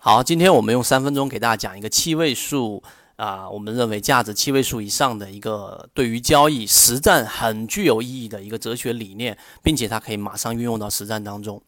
好，今天我们用三分钟给大家讲一个七位数啊，我们认为价值七位数以上的一个对于交易实战很具有意义的一个哲学理念，并且它可以马上运用到实战当中。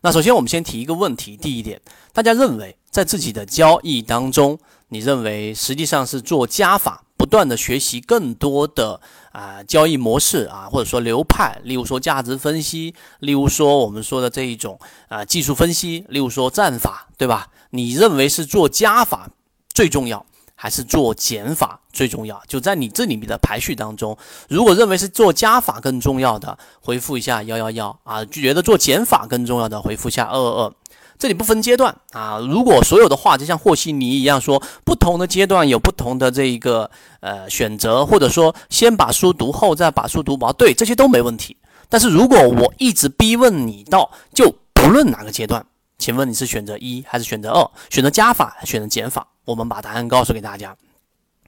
那首先我们先提一个问题，第一点，大家认为在自己的交易当中，你认为实际上是做加法？不断的学习更多的啊交易模式啊，或者说流派，例如说价值分析，例如说我们说的这一种啊技术分析，例如说战法，对吧？你认为是做加法最重要，还是做减法最重要？就在你这里面的排序当中，如果认为是做加法更重要的，回复一下幺幺幺啊；就觉得做减法更重要的，回复一下二二二。这里不分阶段啊，如果所有的话就像和稀泥一样，说不同的阶段有不同的这一个呃选择，或者说先把书读厚再把书读薄，对这些都没问题。但是如果我一直逼问你到，就不论哪个阶段，请问你是选择一还是选择二？选择加法还是选择减法？我们把答案告诉给大家。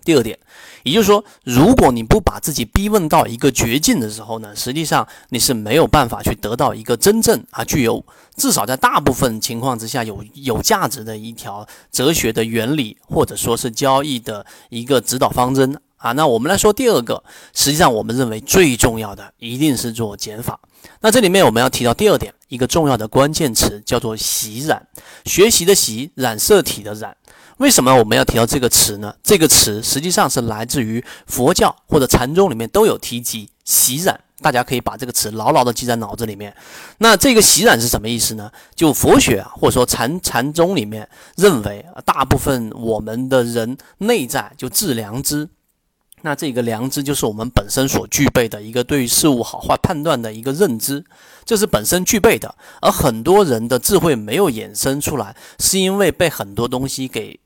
第二点，也就是说，如果你不把自己逼问到一个绝境的时候呢，实际上你是没有办法去得到一个真正啊具有至少在大部分情况之下有有价值的一条哲学的原理，或者说是交易的一个指导方针啊。那我们来说第二个，实际上我们认为最重要的一定是做减法。那这里面我们要提到第二点，一个重要的关键词叫做习染，学习的习，染色体的染。为什么我们要提到这个词呢？这个词实际上是来自于佛教或者禅宗里面都有提及“习染”，大家可以把这个词牢牢的记在脑子里面。那这个“习染”是什么意思呢？就佛学啊，或者说禅禅宗里面认为，大部分我们的人内在就自良知，那这个良知就是我们本身所具备的一个对于事物好坏判断的一个认知，这是本身具备的。而很多人的智慧没有衍生出来，是因为被很多东西给。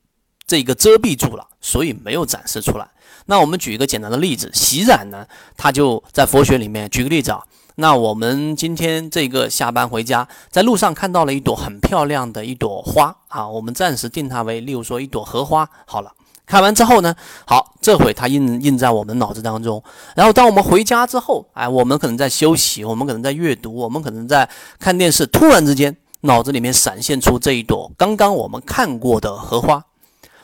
这个遮蔽住了，所以没有展示出来。那我们举一个简单的例子，洗染呢，它就在佛学里面。举个例子啊，那我们今天这个下班回家，在路上看到了一朵很漂亮的一朵花啊，我们暂时定它为，例如说一朵荷花。好了，看完之后呢，好，这回它印印在我们脑子当中。然后当我们回家之后，哎，我们可能在休息，我们可能在阅读，我们可能在看电视，突然之间脑子里面闪现出这一朵刚刚我们看过的荷花。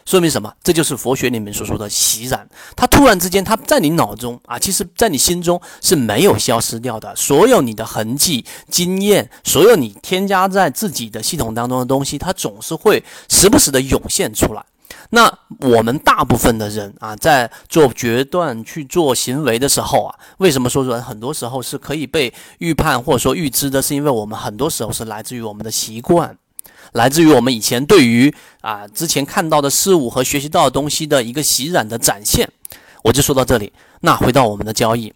说明什么？这就是佛学里面所说的习染。它突然之间，它在你脑中啊，其实在你心中是没有消失掉的。所有你的痕迹、经验，所有你添加在自己的系统当中的东西，它总是会时不时的涌现出来。那我们大部分的人啊，在做决断、去做行为的时候啊，为什么说人很多时候是可以被预判或者说预知的？是因为我们很多时候是来自于我们的习惯。来自于我们以前对于啊之前看到的事物和学习到的东西的一个习染的展现，我就说到这里。那回到我们的交易，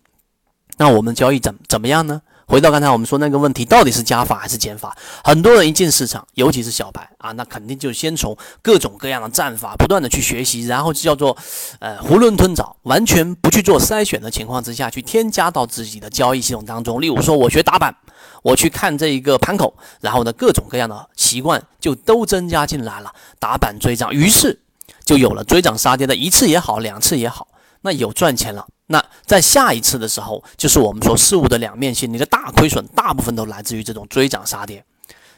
那我们交易怎怎么样呢？回到刚才我们说那个问题，到底是加法还是减法？很多人一进市场，尤其是小白啊，那肯定就先从各种各样的战法不断的去学习，然后就叫做呃囫囵吞枣，完全不去做筛选的情况之下去添加到自己的交易系统当中。例如说，我学打板，我去看这一个盘口，然后呢，各种各样的习惯就都增加进来了，打板追涨，于是就有了追涨杀跌的一次也好，两次也好，那有赚钱了。那在下一次的时候，就是我们说事物的两面性，你的大亏损大部分都来自于这种追涨杀跌，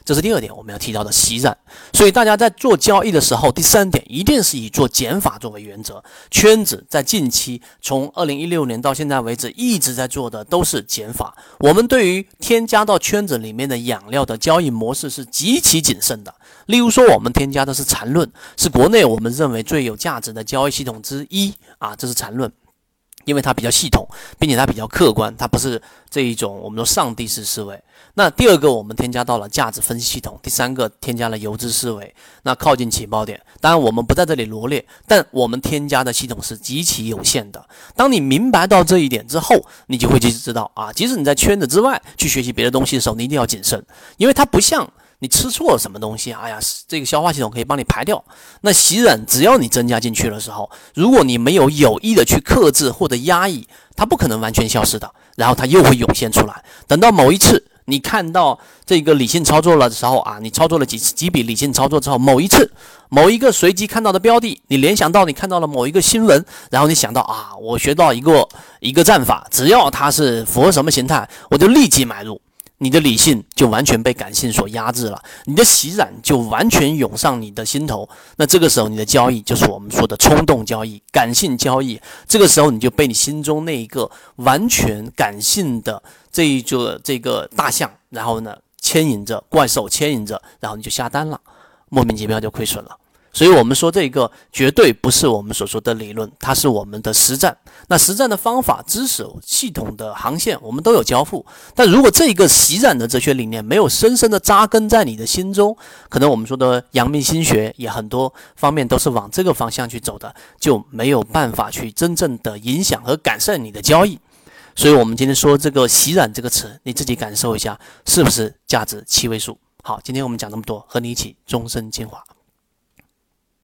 这是第二点我们要提到的习染。所以大家在做交易的时候，第三点一定是以做减法作为原则。圈子在近期从二零一六年到现在为止一直在做的都是减法。我们对于添加到圈子里面的养料的交易模式是极其谨慎的。例如说，我们添加的是缠论，是国内我们认为最有价值的交易系统之一啊，这是缠论。因为它比较系统，并且它比较客观，它不是这一种我们说上帝式思维。那第二个，我们添加到了价值分析系统；第三个，添加了游资思维。那靠近起爆点，当然我们不在这里罗列，但我们添加的系统是极其有限的。当你明白到这一点之后，你就会去知道啊，即使你在圈子之外去学习别的东西的时候，你一定要谨慎，因为它不像。你吃错了什么东西？哎呀，这个消化系统可以帮你排掉。那洗染，只要你增加进去的时候，如果你没有有意的去克制或者压抑，它不可能完全消失的。然后它又会涌现出来。等到某一次你看到这个理性操作了的时候啊，你操作了几次几笔理性操作之后，某一次某一个随机看到的标的，你联想到你看到了某一个新闻，然后你想到啊，我学到一个一个战法，只要它是符合什么形态，我就立即买入。你的理性就完全被感性所压制了，你的喜染就完全涌上你的心头。那这个时候，你的交易就是我们说的冲动交易、感性交易。这个时候，你就被你心中那一个完全感性的这一个这个大象，然后呢牵引着怪兽牵引着，然后你就下单了，莫名其妙就亏损了。所以，我们说这个绝对不是我们所说的理论，它是我们的实战。那实战的方法、知识、系统的航线，我们都有交付。但如果这个习染的哲学理念没有深深的扎根在你的心中，可能我们说的阳明心学也很多方面都是往这个方向去走的，就没有办法去真正的影响和改善你的交易。所以，我们今天说这个“习染”这个词，你自己感受一下，是不是价值七位数？好，今天我们讲这么多，和你一起终身精华。